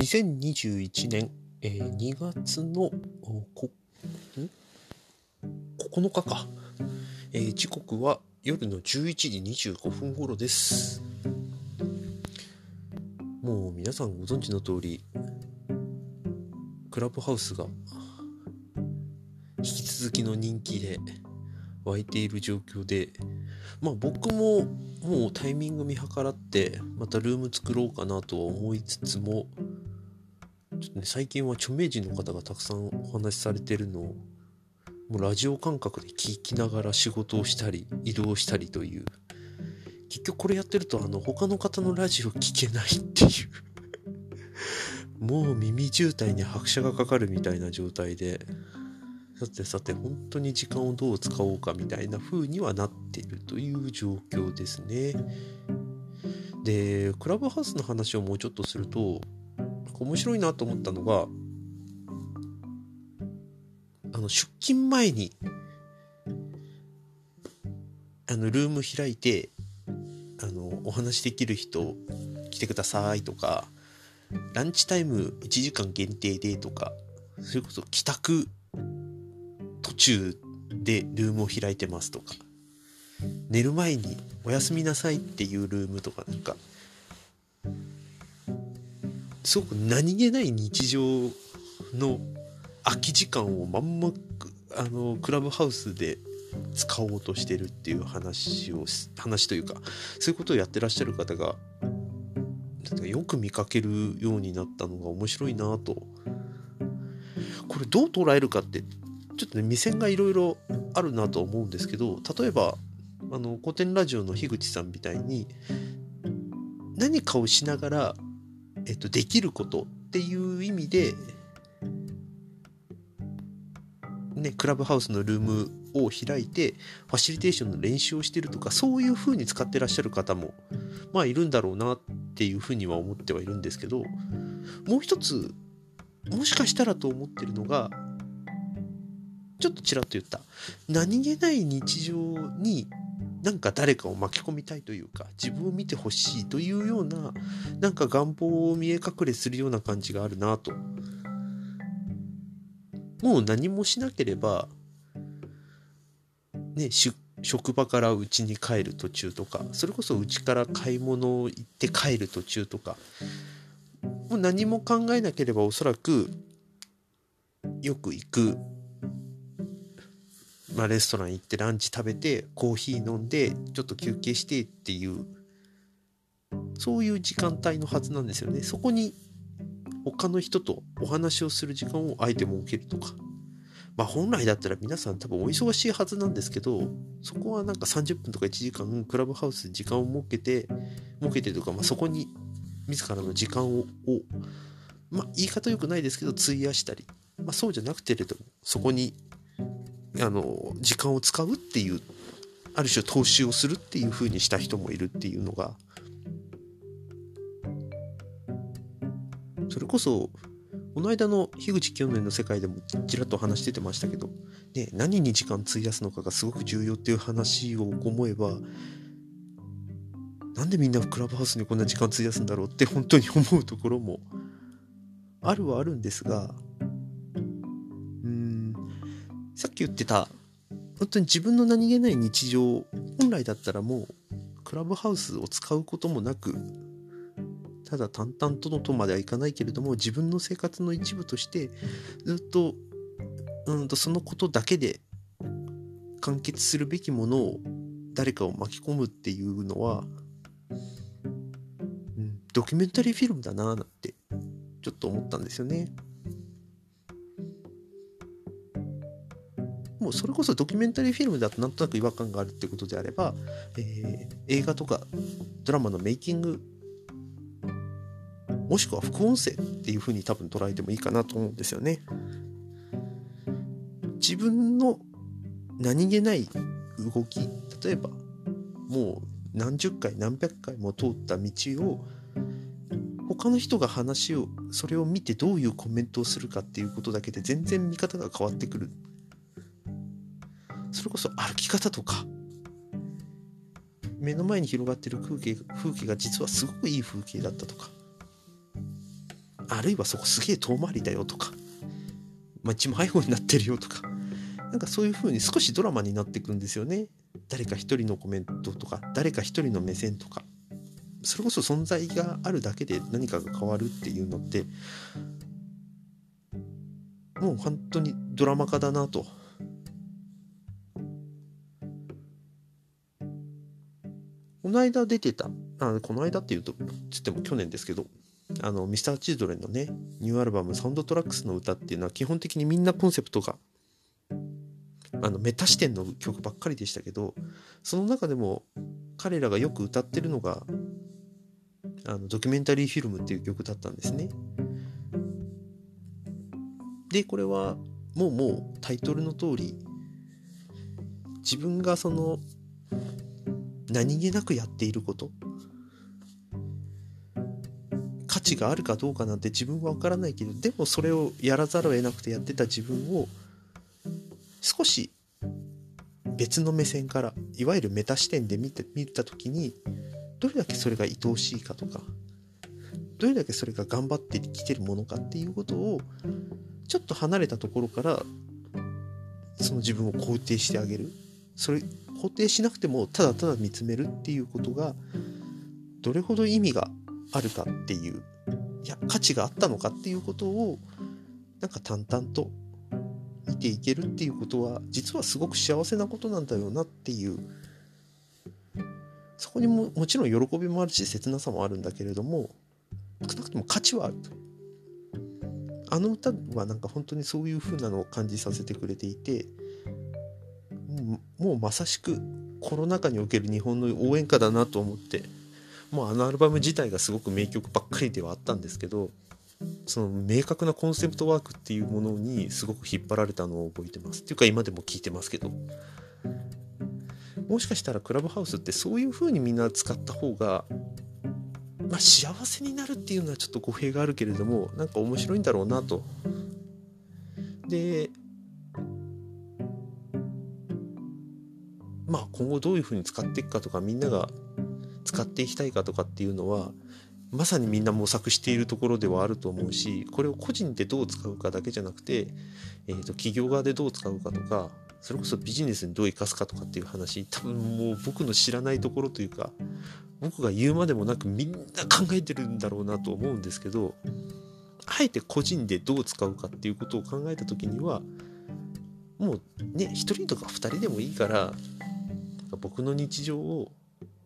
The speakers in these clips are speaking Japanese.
2021年、えー2月のこ9日か、えー時刻は夜の11時25分頃です。もう皆さんご存知の通りクラブハウスが引き続きの人気で湧いている状況でまあ僕ももうタイミング見計らってまたルーム作ろうかなとは思いつつもね最近は著名人の方がたくさんお話しされてるのをもうラジオ感覚で聞きながら仕事をしたり移動したりという。結局これやってるとあの他の方のラジオ聞けないっていう。もう耳渋滞に拍車がかかるみたいな状態で。さてさて本当に時間をどう使おうかみたいな風にはなっているという状況ですね。でクラブハウスの話をもうちょっとすると面白いなと思ったのがあの出勤前にあのルーム開いてあのお話できる人来てくださいとかランチタイム1時間限定でとかそれこそ帰宅途中でルームを開いてますとか寝る前におやすみなさいっていうルームとかなんかすごく何気ない日常の空き時間をまんまあのクラブハウスで使おうとしてるっていう話を話というかそういうことをやってらっしゃる方がよく見かけるようになったのが面白いなとこれどう捉えるかってちょっとね目線がいろいろあるなと思うんですけど例えばあの古典ラジオの樋口さんみたいに何かをしながら、えっと、できることっていう意味でね、クラブハウスのルームを開いてファシリテーションの練習をしてるとかそういう風に使ってらっしゃる方もまあいるんだろうなっていう風には思ってはいるんですけどもう一つもしかしたらと思ってるのがちょっとちらっと言った。何気ない日常になんか誰かを巻き込みたいというか自分を見てほしいというようななんか願望を見え隠れするような感じがあるなと。もう何もしなければ、ね、職場から家に帰る途中とか、それこそ家から買い物行って帰る途中とか、もう何も考えなければおそらく、よく行く、まあ、レストラン行ってランチ食べて、コーヒー飲んで、ちょっと休憩してっていう、そういう時間帯のはずなんですよね。そこに他の人とお話をする時間をあえて設けるとか。まあ本来だったら皆さん多分お忙しいはずなんですけど、そこはなんか30分とか1時間クラブハウスで時間を設けて、設けてとか、まあそこに自らの時間を、まあ言い方良くないですけど、費やしたり、まあそうじゃなくてれども、そこに、あの、時間を使うっていう、ある種投資をするっていう風にした人もいるっていうのが、それこそ、この間の樋口清則の世界でもちらっと話しててましたけど、ね、何に時間費やすのかがすごく重要っていう話を思えば、なんでみんなクラブハウスにこんな時間費やすんだろうって本当に思うところもあるはあるんですが、さっき言ってた、本当に自分の何気ない日常、本来だったらもうクラブハウスを使うこともなく、ただ淡々とのとまではいかないけれども自分の生活の一部としてずっとうんとそのことだけで完結するべきものを誰かを巻き込むっていうのは、うん、ドキュメンタリーフィルムだななんてちょっと思ったんですよね。もうそれこそドキュメンタリーフィルムだとなんとなく違和感があるってことであれば、えー、映画とかドラマのメイキングもしくは副音声っていうふうに多分捉えてもいいかなと思うんですよね。自分の何気ない動き例えばもう何十回何百回も通った道を他の人が話をそれを見てどういうコメントをするかっていうことだけで全然見方が変わってくるそれこそ歩き方とか目の前に広がってる風景風景が実はすごくいい風景だったとかあるいはそこすげえ遠回りだよとか、まあ、一枚方になってるよとかなんかそういう風に少しドラマになっていくんですよね。誰か一人のコメントとか誰か一人の目線とか。それこそ存在があるだけで何かが変わるっていうのってもう本当にドラマ化だなとの間出てたあこの間っていうとつっても去年ですけどあのミスターチルドレンのねニューアルバム「サウンドトラックスの歌」っていうのは基本的にみんなコンセプトがあのメタ視点の曲ばっかりでしたけどその中でも彼らがよく歌ってるのがあのドキュメンタリーフィルムっていう曲だったんですね。でこれはもうもうタイトルの通り自分がその何気なくやっていること。価値があるかどうかなんて自分は分からないけどでもそれをやらざるを得なくてやってた自分を少し別の目線からいわゆるメタ視点で見て見た時にどれだけそれが愛おしいかとかどれだけそれが頑張ってきてるものかっていうことをちょっと離れたところからその自分を肯定してあげる。それ肯定しなくてもただただ見つめるっていうことがどれほど意味があるかっていういや価値があったのかっていうことをなんか淡々と見ていけるっていうことは実はすごく幸せなことなんだよなっていうそこにももちろん喜びもあるし切なさもあるんだけれども少なくとも価値はあると。あの歌はなんか本当にそういう風なのを感じさせてくれていてもうまさしくコロナ禍における日本の応援歌だなと思ってもうあのアルバム自体がすごく名曲ばっかりではあったんですけどその明確なコンセプトワークっていうものにすごく引っ張られたのを覚えてます。っていうか今でも聞いてますけど。もしかしたらクラブハウスってそういう風にみんな使った方がまあ幸せになるっていうのはちょっと語弊があるけれどもなんか面白いんだろうなと。でまあ今後どういうふうに使っていくかとかみんなが使っていきたいかとかっていうのはまさにみんな模索しているところではあると思うしこれを個人でどう使うかだけじゃなくて、えー、と企業側でどう使うかとかそれこそビジネスにどう生かすかとかっていう話多分もう僕の知らないところというか僕が言うまでもなくみんな考えてるんだろうなと思うんですけどあえて個人でどう使うかっていうことを考えた時にはもうね1人とか2人でもいいから僕の日常を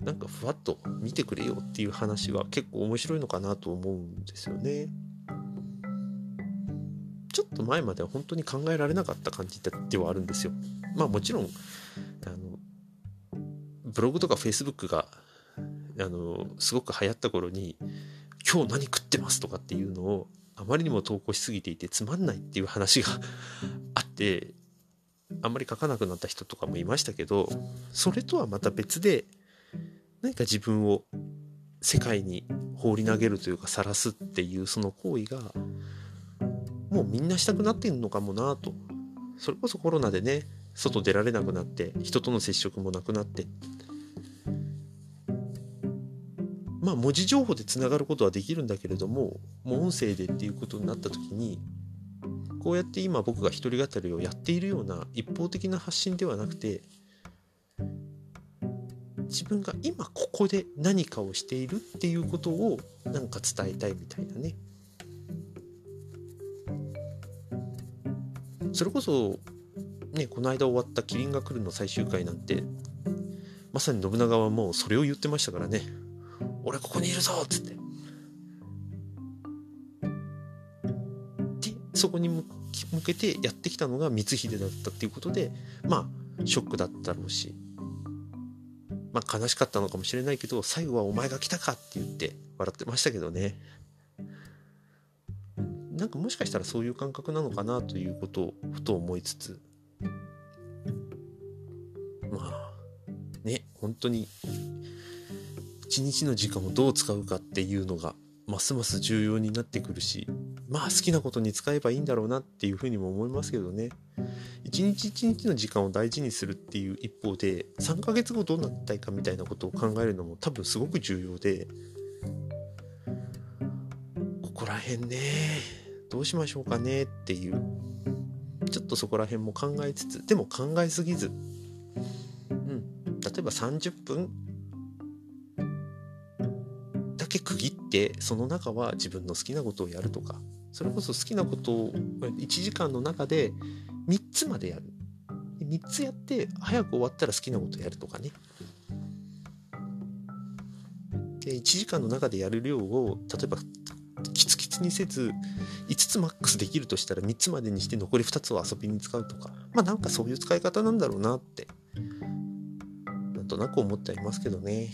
なんかふわっと見てくれよっていう話は結構面白いのかなと思うんですよね。ちょっと前までは本当に考えられなかった感じではあるんですよ。まあもちろんあのブログとかフェイスブックがあのすごく流行った頃に「今日何食ってます」とかっていうのをあまりにも投稿しすぎていてつまんないっていう話があってあんまり書かなくなった人とかもいましたけどそれとはまた別で何か自分を世界に放り投げるというか晒すっていうその行為がもうみんなしたくなってんのかもなと。それこそコロナでね外出られなくなって人との接触もなくなって。まあ文字情報でつながることはできるんだけれどももう音声でっていうことになった時にこうやって今僕が一人語りをやっているような一方的な発信ではなくて自分が今ここで何かをしているっていうことをなんか伝えたいみたいなね。それこそねこの間終わった「キリンが来る」の最終回なんてまさに信長はもうそれを言ってましたからね「俺ここにいるぞ!」っつって。そこに向けてやってきたのが光秀だったっていうことでまあショックだったろうしまあ悲しかったのかもしれないけど最後は「お前が来たか」って言って笑ってましたけどね。なんかもしかしたらそういう感覚なのかなということをふと思いつつまあね本当に一日の時間をどう使うかっていうのがますます重要になってくるしまあ好きなことに使えばいいんだろうなっていうふうにも思いますけどね。一日一日の時間を大事にするっていう一方で3ヶ月後どうなったいかみたいなことを考えるのも多分すごく重要でここら辺ねどうしましょうかねっていうちょっとそこら辺も考えつつでも考えすぎずうん。例えば30分だけ区切ってその中は自分の好きなことをやるとかそれこそ好きなことを1時間の中で3つまでやる。3つやって早く終わったら好きなことやるとかね。で1時間の中でやる量を例えばキツキツにせず5つマックスできるとしたら3つまでにして残り2つを遊びに使うとか。まあなんかそういう使い方なんだろうなってなんとなく思ってはいますけどね。